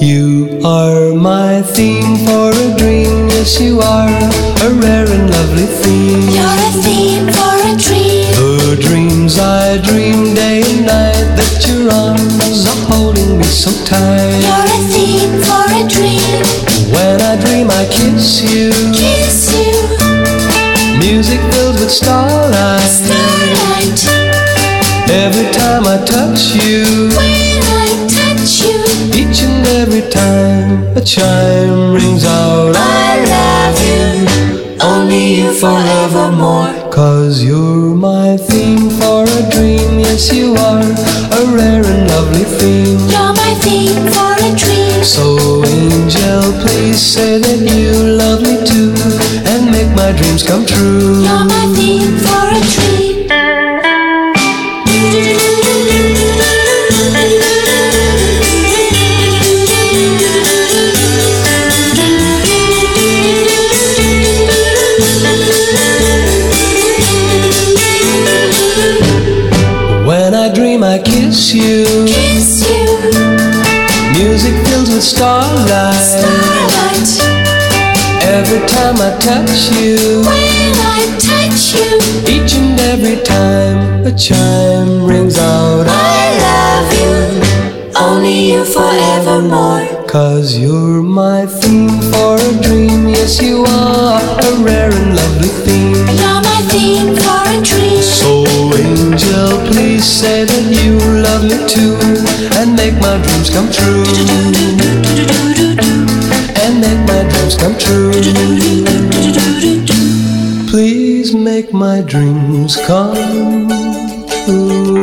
You are my theme for a dream. Yes, you are a rare and lovely theme. You're a theme for a dream. The dreams I dream day and night that your arms are holding me so tight. You're a theme for a dream. When I dream, I kiss you. Kiss you, Music filled with starlight. starlight. Every time I touch you, When and every time a chime rings out. I love you. Only you forevermore. Cause you're my theme for a dream. Yes, you are a rare and lovely theme. You're my theme for a dream. So, angel, please say that you love me too and make my dreams come true. You're my theme for a dream. Kiss you. Kiss you, Music filled with starlight. starlight. Every time I touch you, When I touch you, each and every time a chime rings out. I love you. Only you forevermore. Cause you're my theme for a dream. Yes, you are a rare and lovely theme. You're my theme angel, please say that you love me too and make my dreams come true. And make my dreams come true. Please make my dreams come true.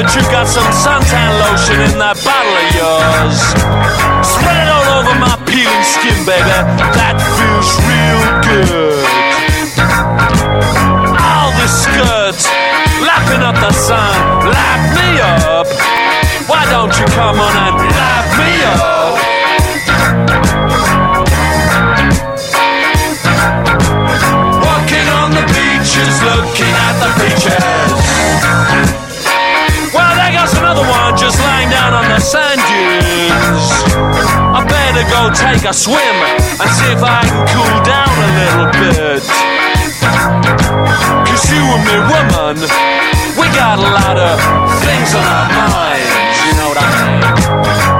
That you got some suntan lotion in that bottle of yours. Spread it all over my peeling skin, baby. That feels real good. All the skirts, lapping up the sun, lap me up. Why don't you come on and lap me up? Sand dunes. I better go take a swim and see if I can cool down a little bit. Cause you and me, woman, we got a lot of things on our minds, you know what I mean?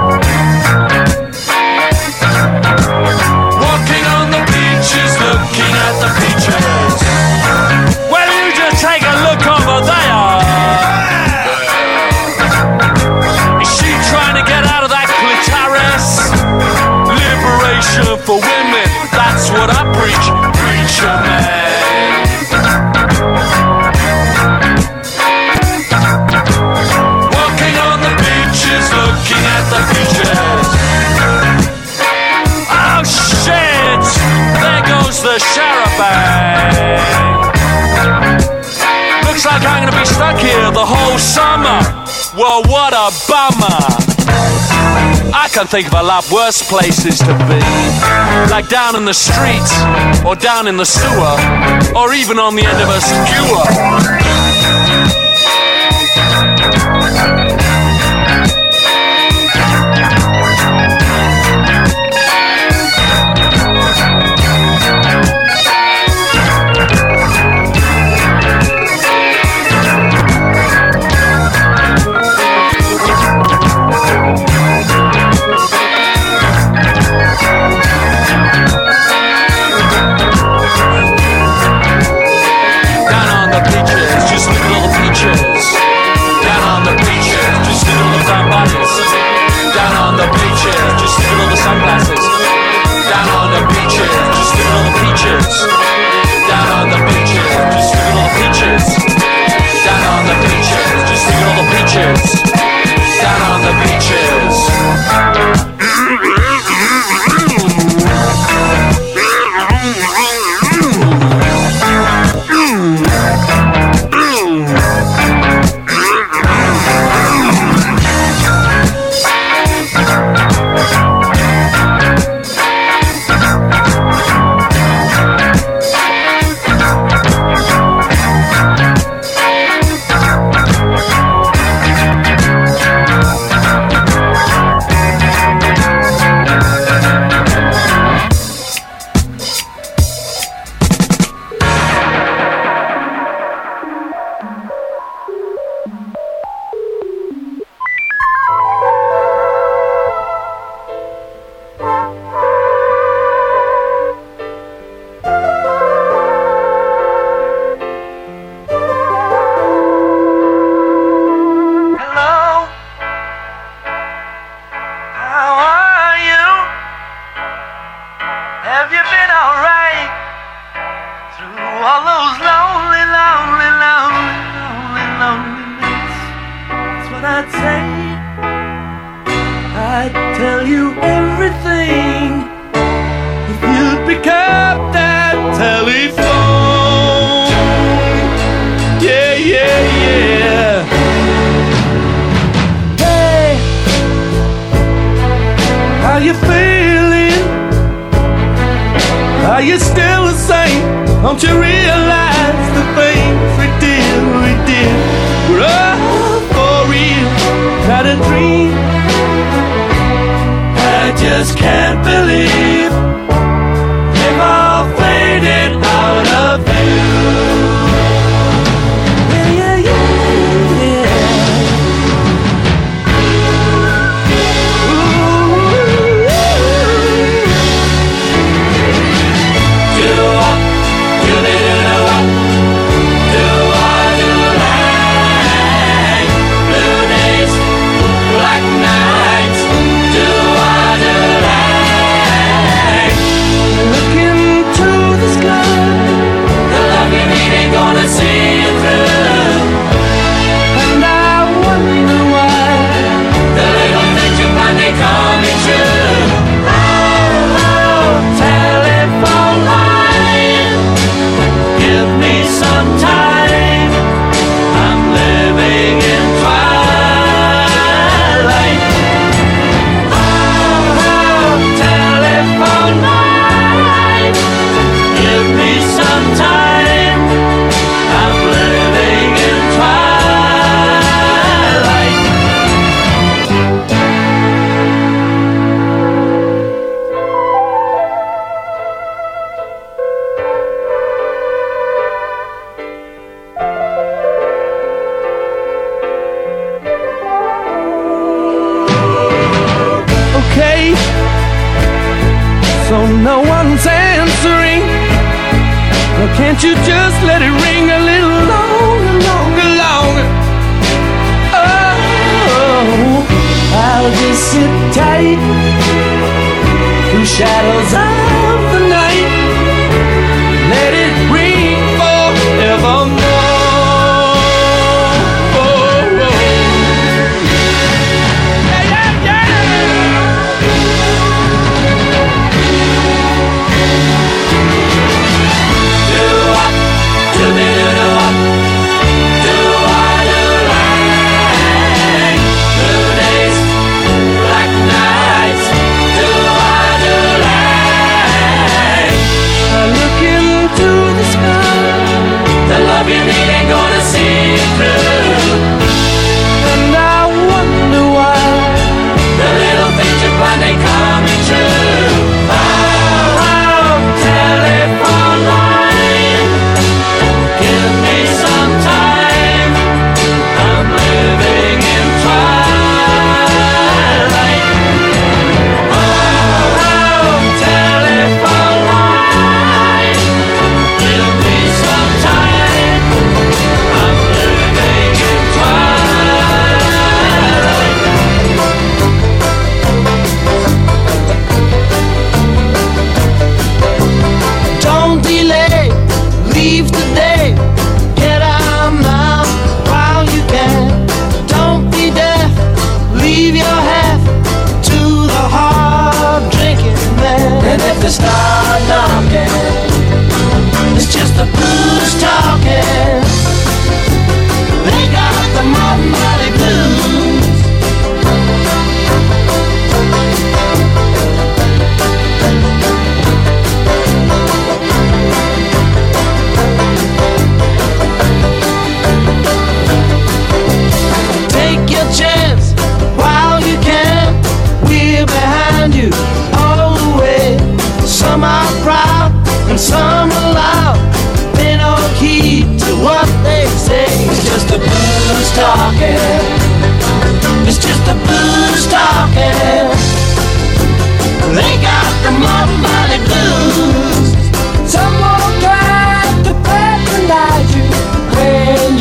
The charabanc. Eh? Looks like I'm gonna be stuck here the whole summer. Well, what a bummer. I can think of a lot worse places to be. Like down in the streets, or down in the sewer, or even on the end of a skewer.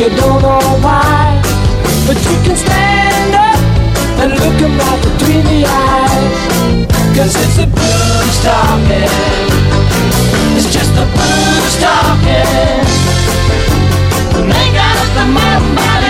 you don't know why. But you can stand up and look him right between the eyes. Cause it's the blues talking. It's just the blues talking. And they got us the mind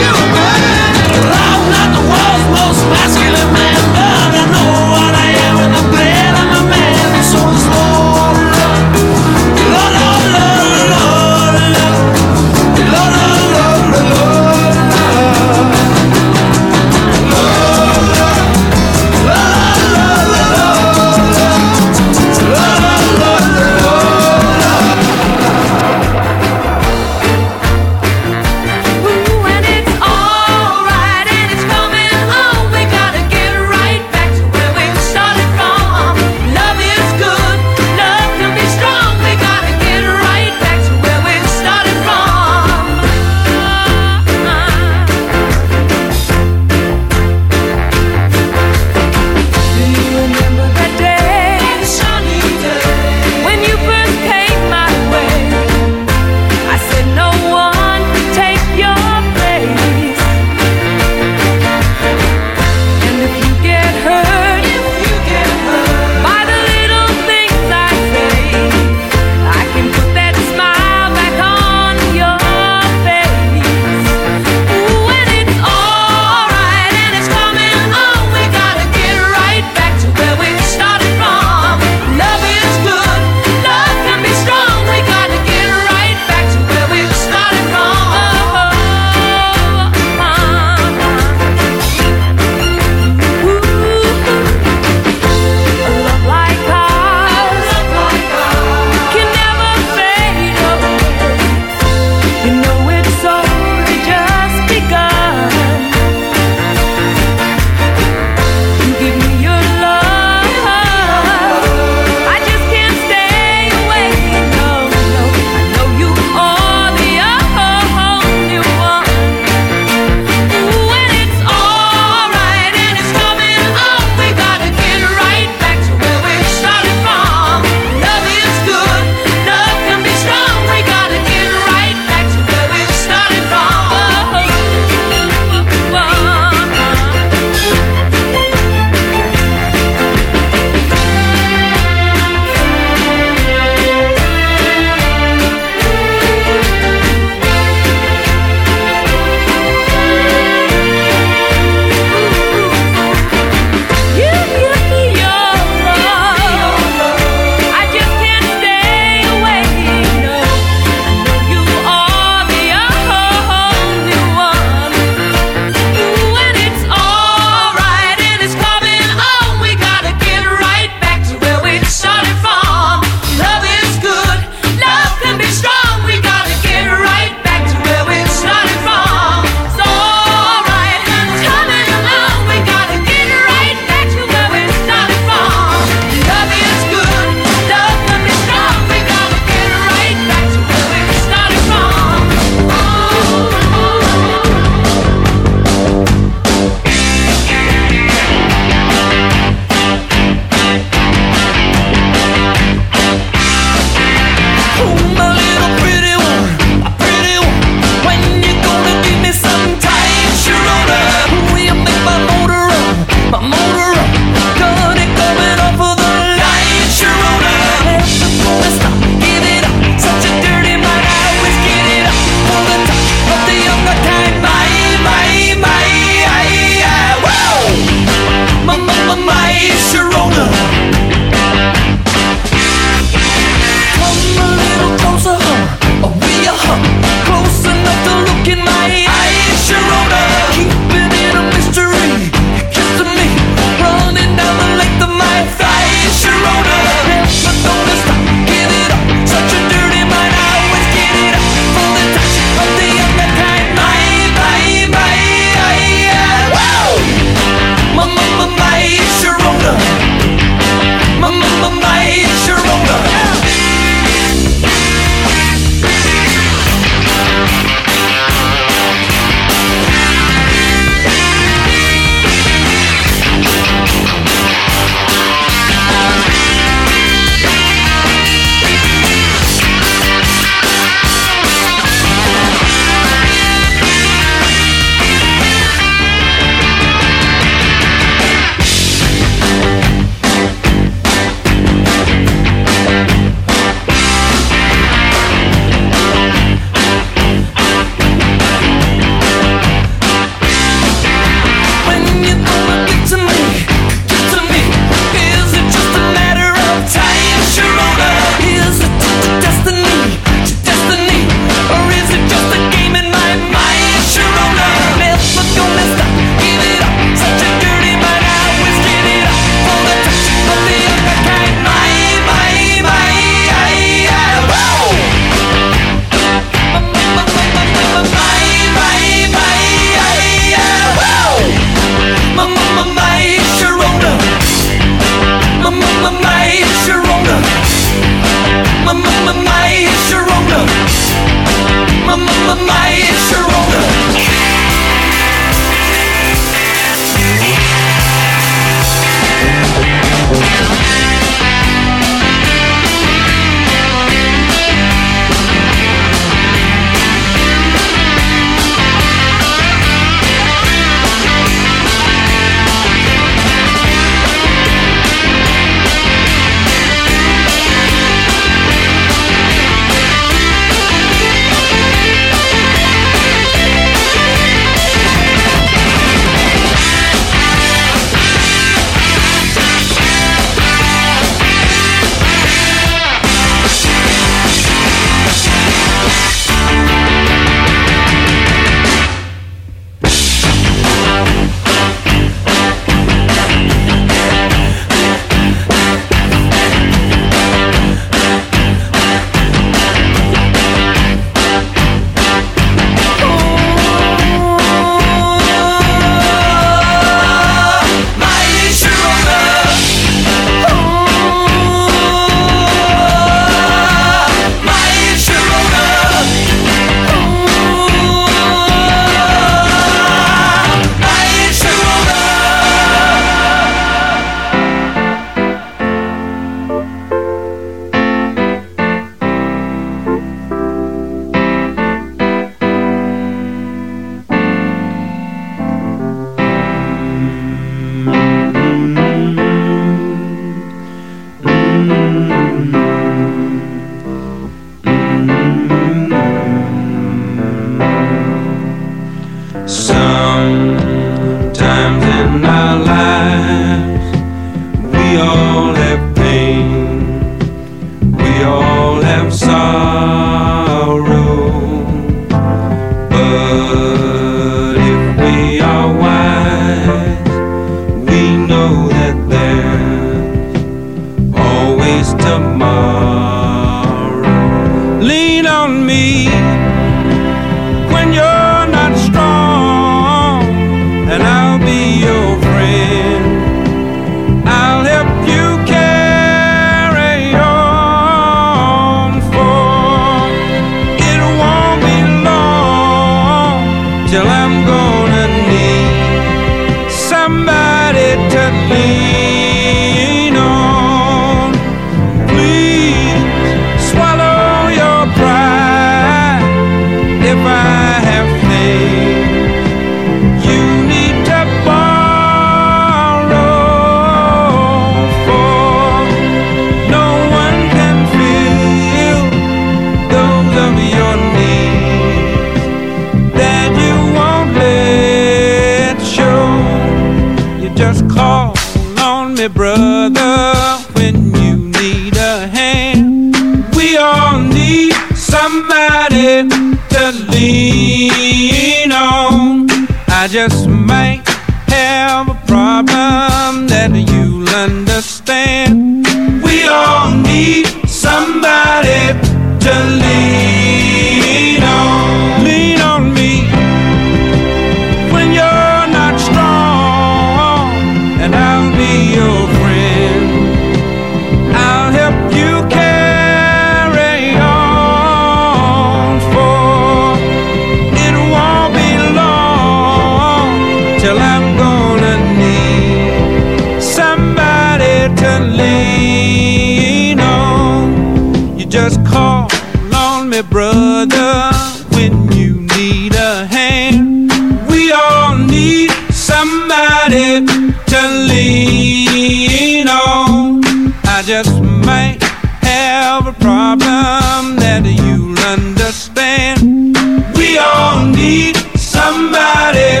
To lean on, you just call on me, brother, when you need a hand. We all need somebody to lean on. I just might have a problem that you'll understand. We all need somebody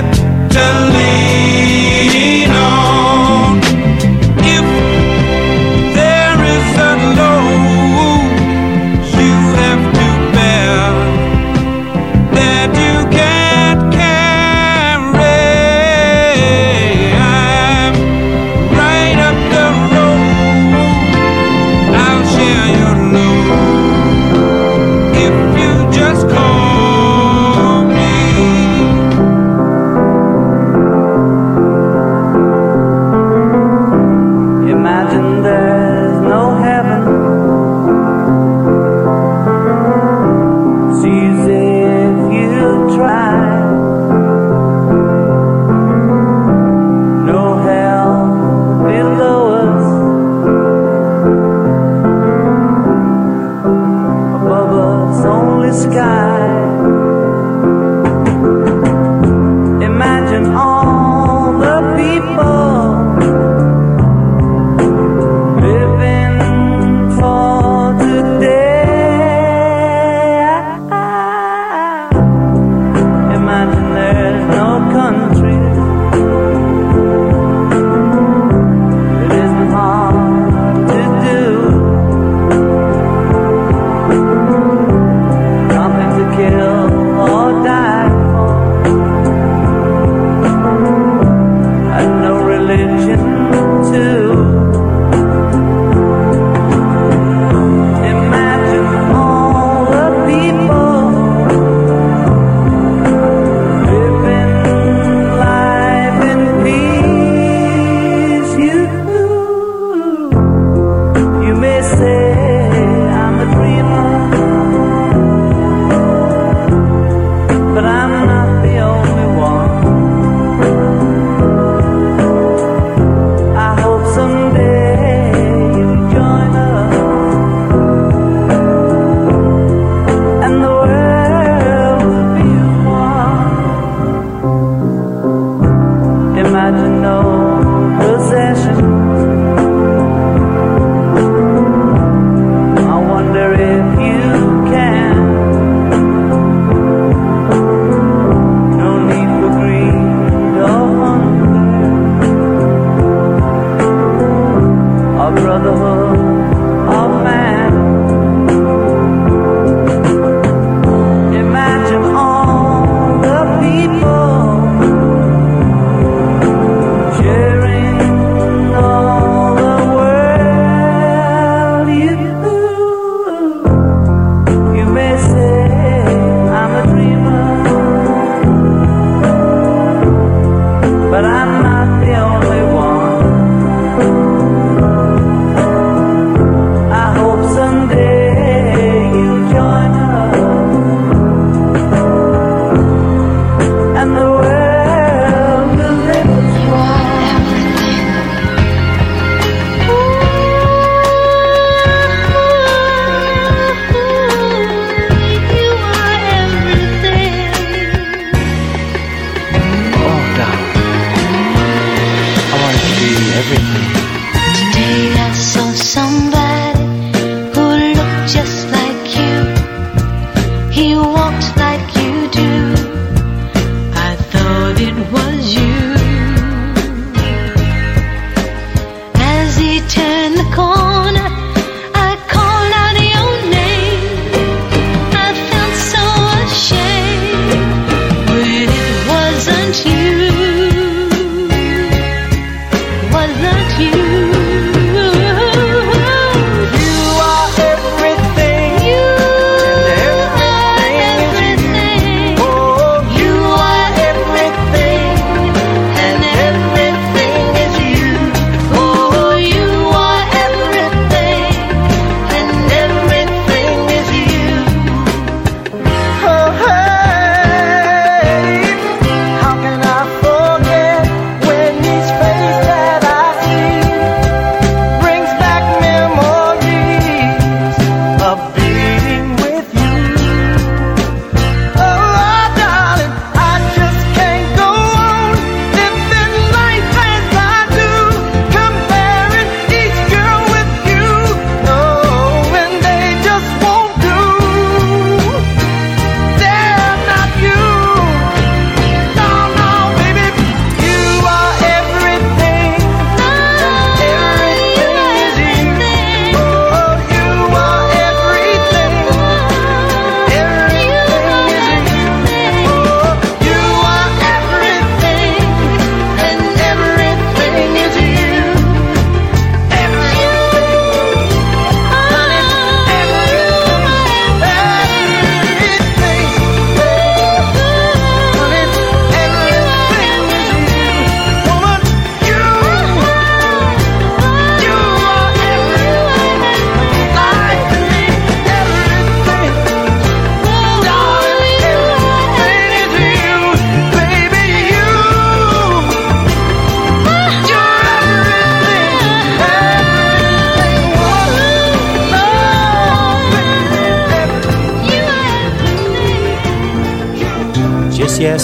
to lean on.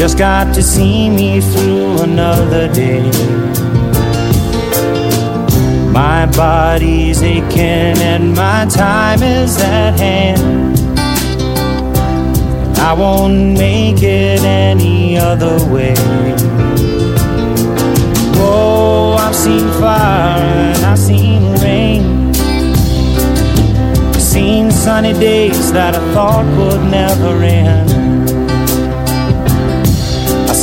Just got to see me through another day. My body's aching and my time is at hand. I won't make it any other way. Whoa, I've seen fire and I've seen rain. I've seen sunny days that I thought would never end.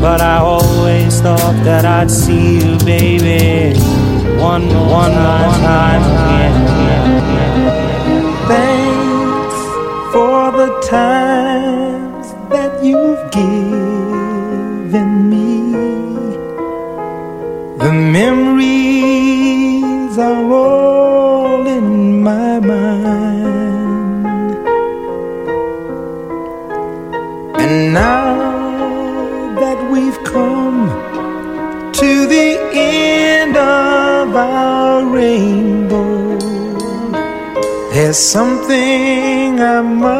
But I always thought that I'd see you, baby, one one time. More time. Yeah. Thanks for the times that you've given me. The memories There's something I must.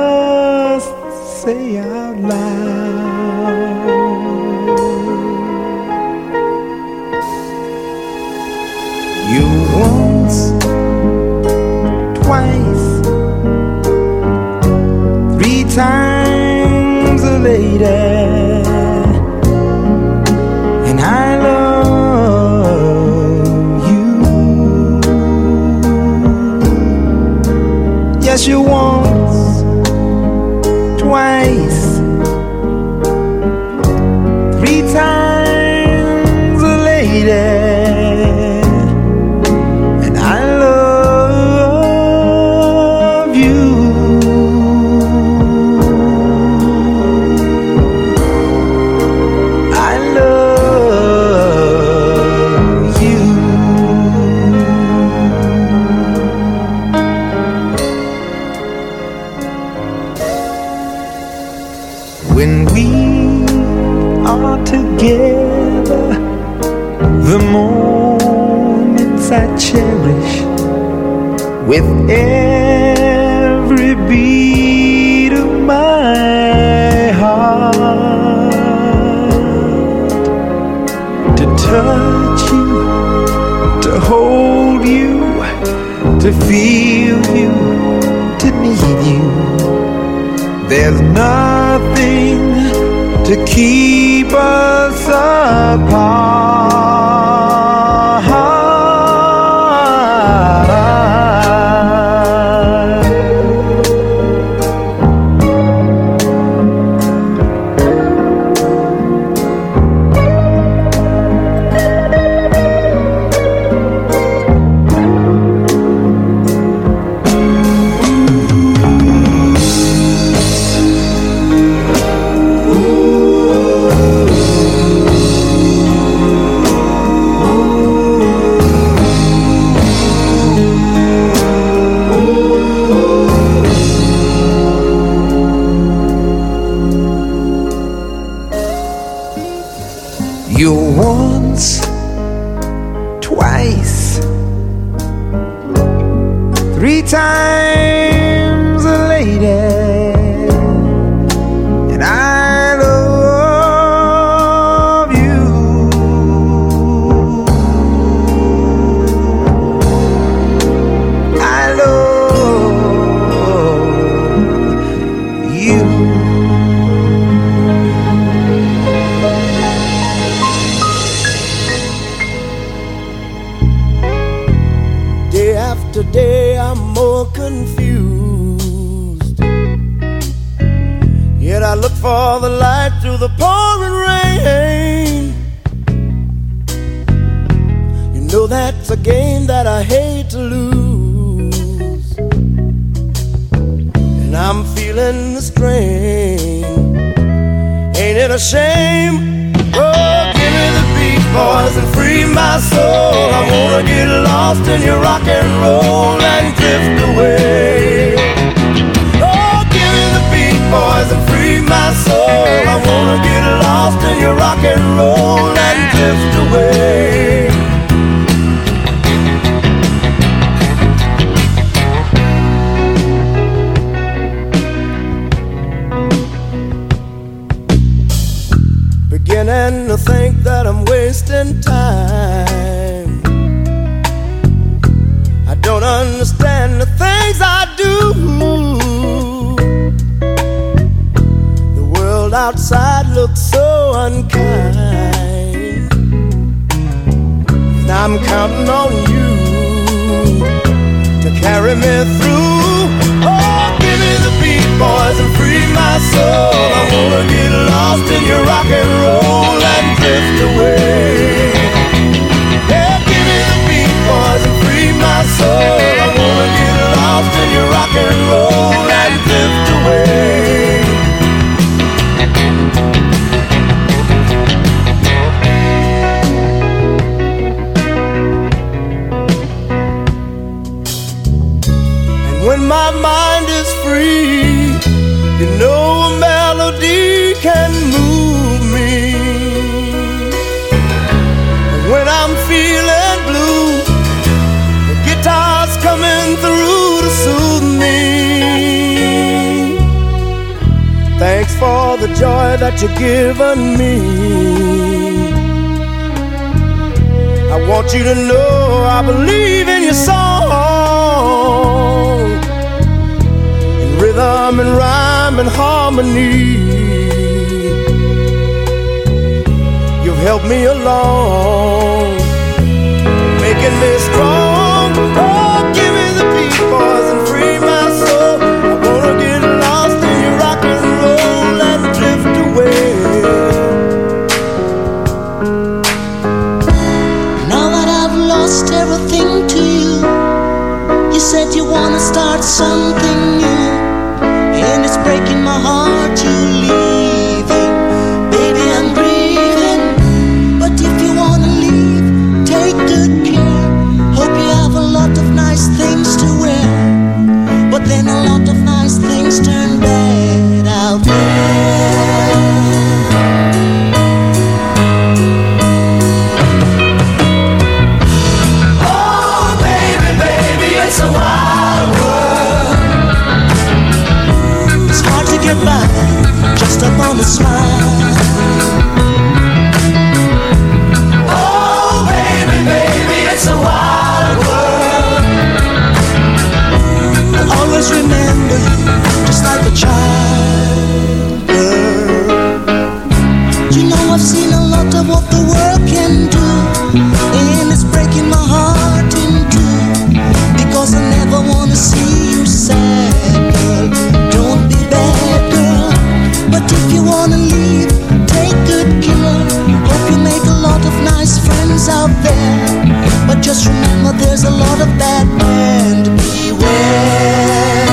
as you want. every beat of my heart to touch you, to hold you, to feel you, to need you. There's nothing to keep us apart. joy that you've given me. I want you to know I believe in your song, in rhythm and rhyme and harmony. You've helped me along, making me strong. something new, and it's breaking my heart to leave. Just remember there's a lot of bad men to beware.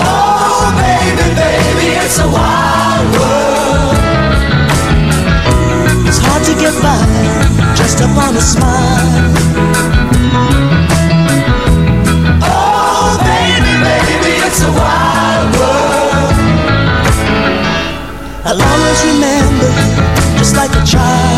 Oh, baby, baby, it's a wild world. It's hard to get by upon a smile. I'll always remember you, just like a child.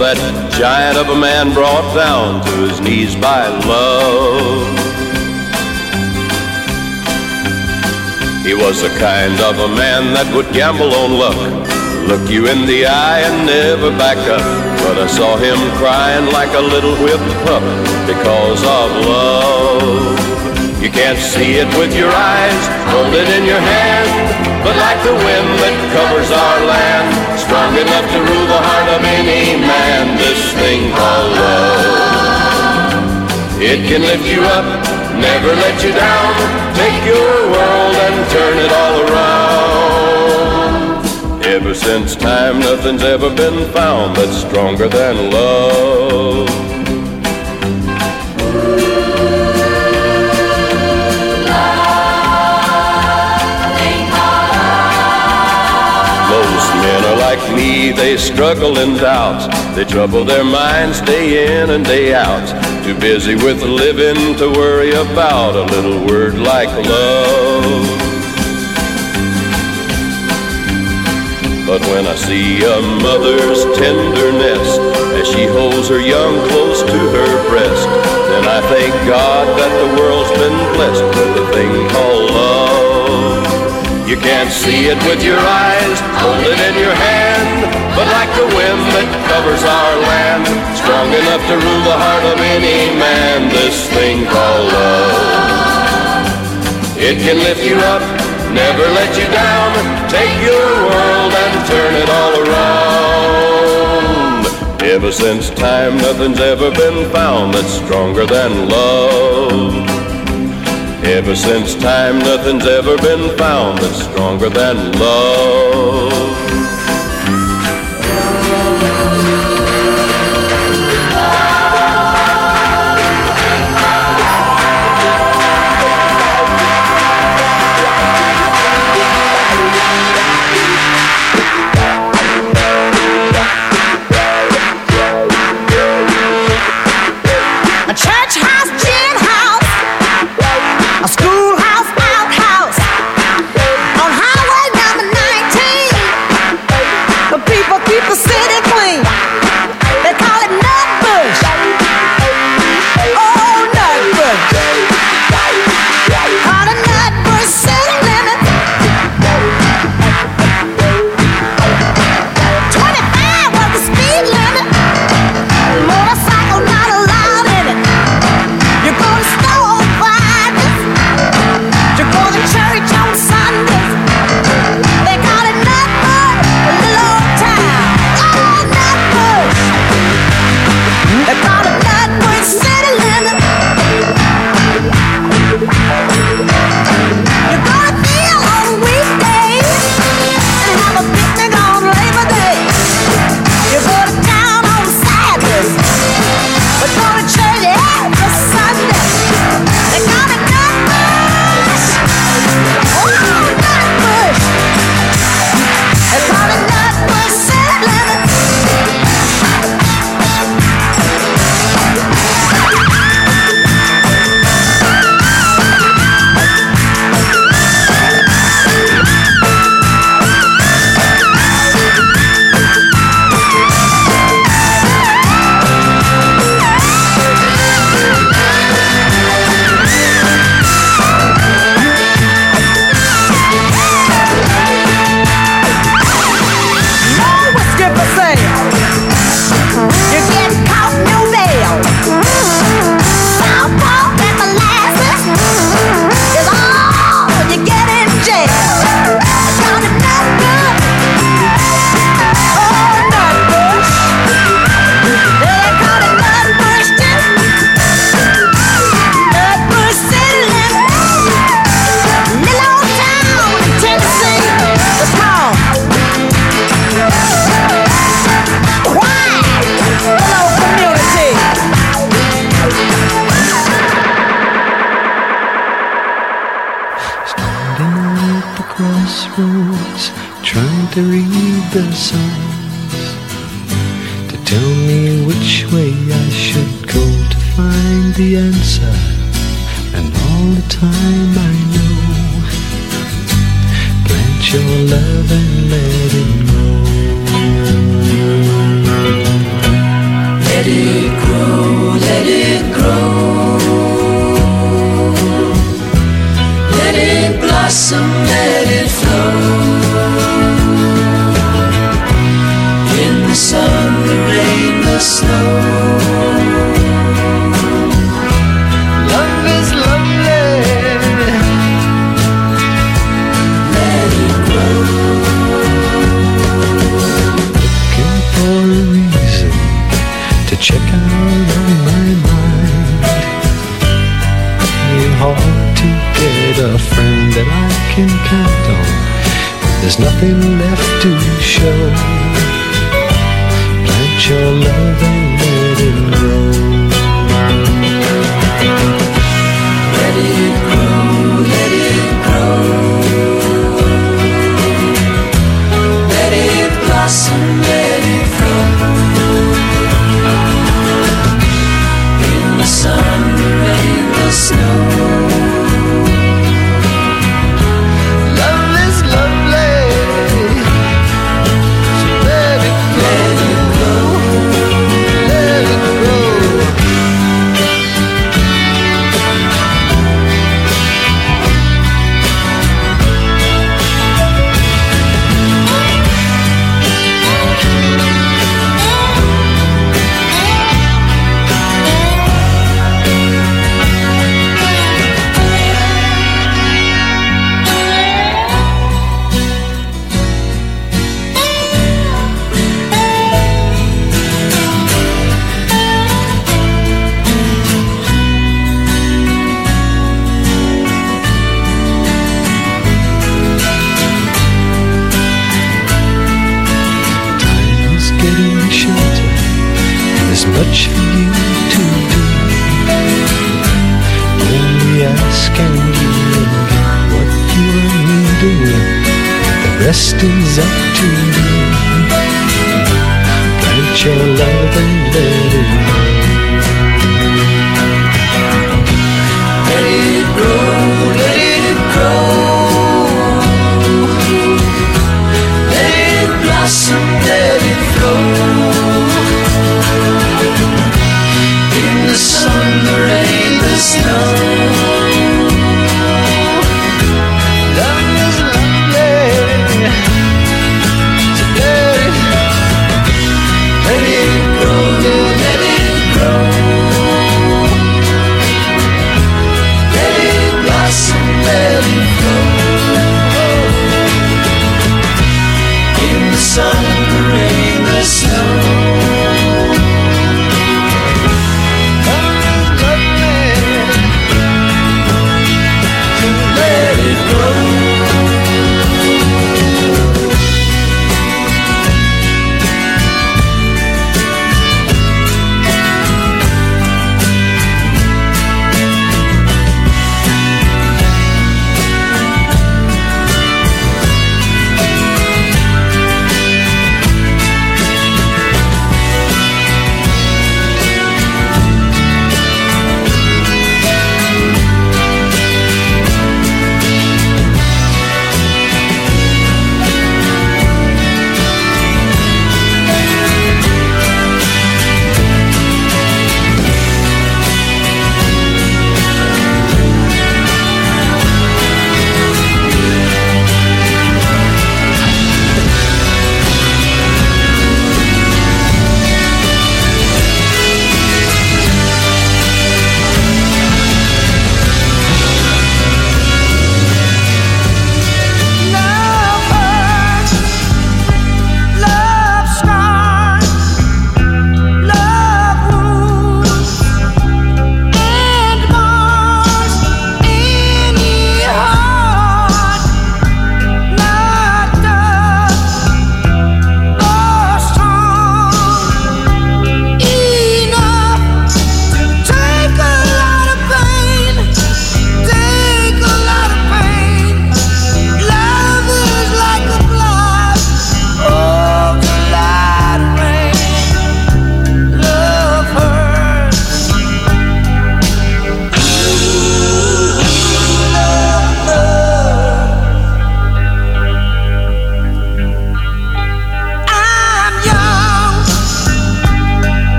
That giant of a man brought down to his knees by love. He was the kind of a man that would gamble on luck, look you in the eye and never back up. But I saw him crying like a little whipped pup because of love. You can't see it with your eyes, hold it in your hand. But like the wind that covers our land, strong enough to rule the heart of any man, this thing called love. It can lift you up, never let you down, take your world and turn it all around. Ever since time, nothing's ever been found that's stronger than love. Me, they struggle in doubt. They trouble their minds day in and day out. Too busy with living to worry about a little word like love. But when I see a mother's tenderness as she holds her young close to her breast, then I thank God that the world's been blessed with a thing called love. You can't see it with your eyes, hold it in your hand, but like the wind that covers our land, strong enough to rule the heart of any man, this thing called love. It can lift you up, never let you down, take your world and turn it all around. Ever since time, nothing's ever been found that's stronger than love. Ever since time, nothing's ever been found that's stronger than love.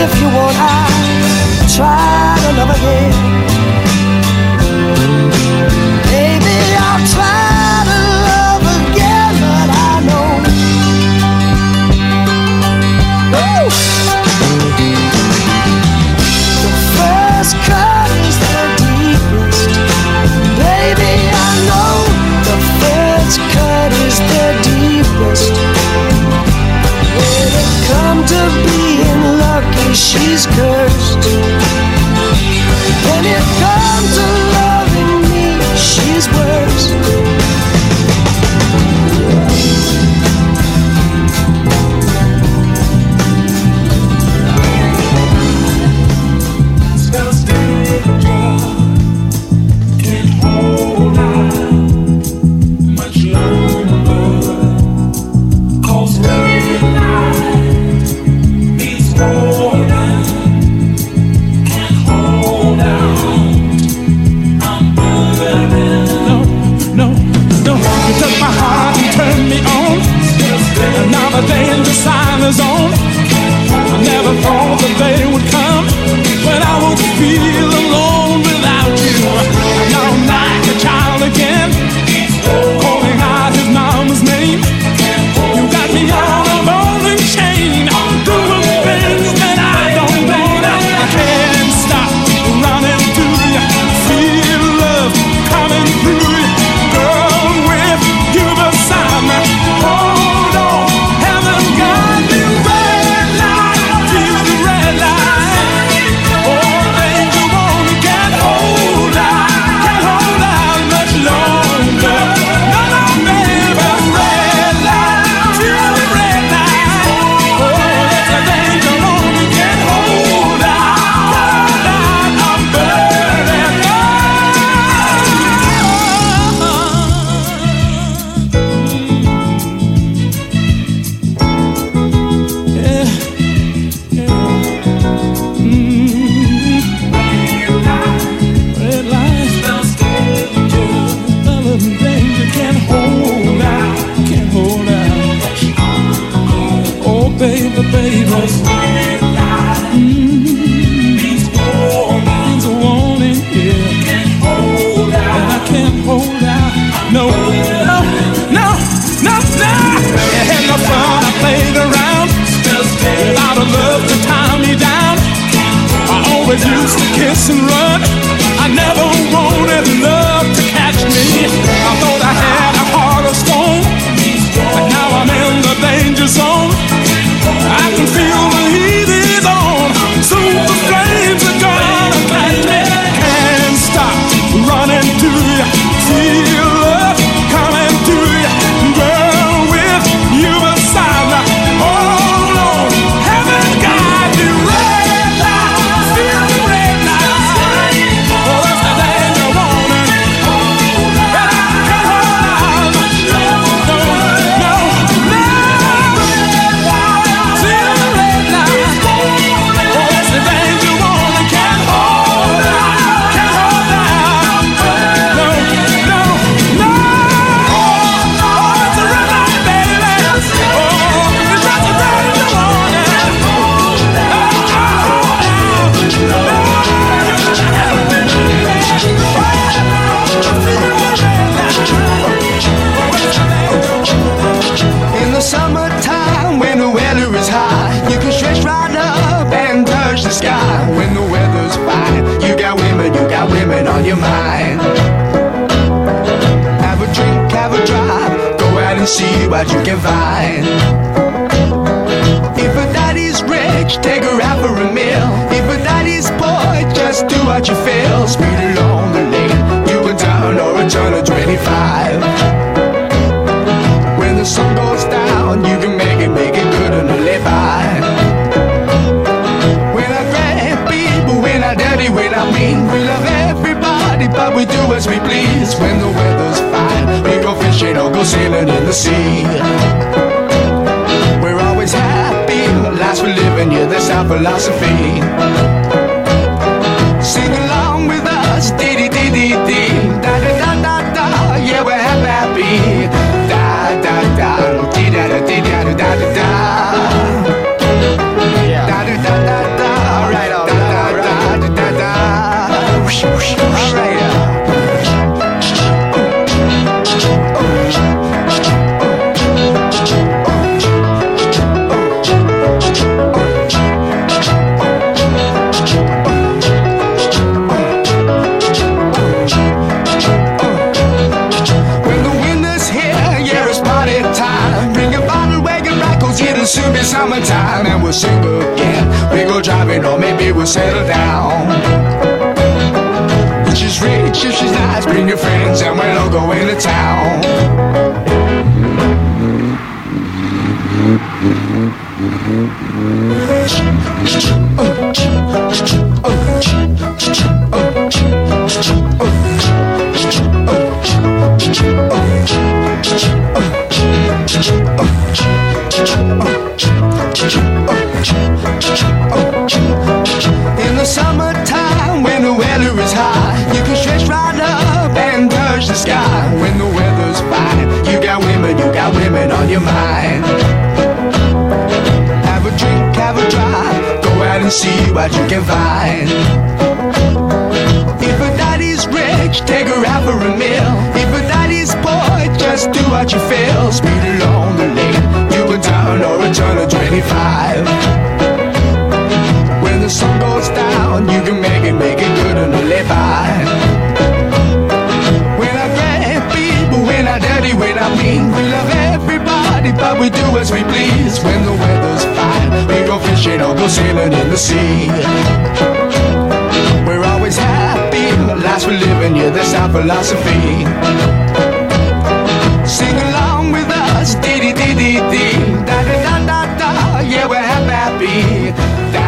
If you days when the weather's fine. We go fishing or go sailing in the sea. We're always happy, last we're living, yeah, that's our philosophy. Mm-hmm. what you can find. If a daddy's rich, take her out for a meal. If a daddy's poor, just do what you feel. Speed along the lane, you a town or a turn of 25. When the sun goes down, you can make it, make it good and live by. But we do as we please when the weather's fine. We go fishing or go sailing in the sea. We're always happy, the we're living, yeah, that's our philosophy. Sing along with us, dee dee dee dee dee, da da da da da, yeah, we're happy. happy.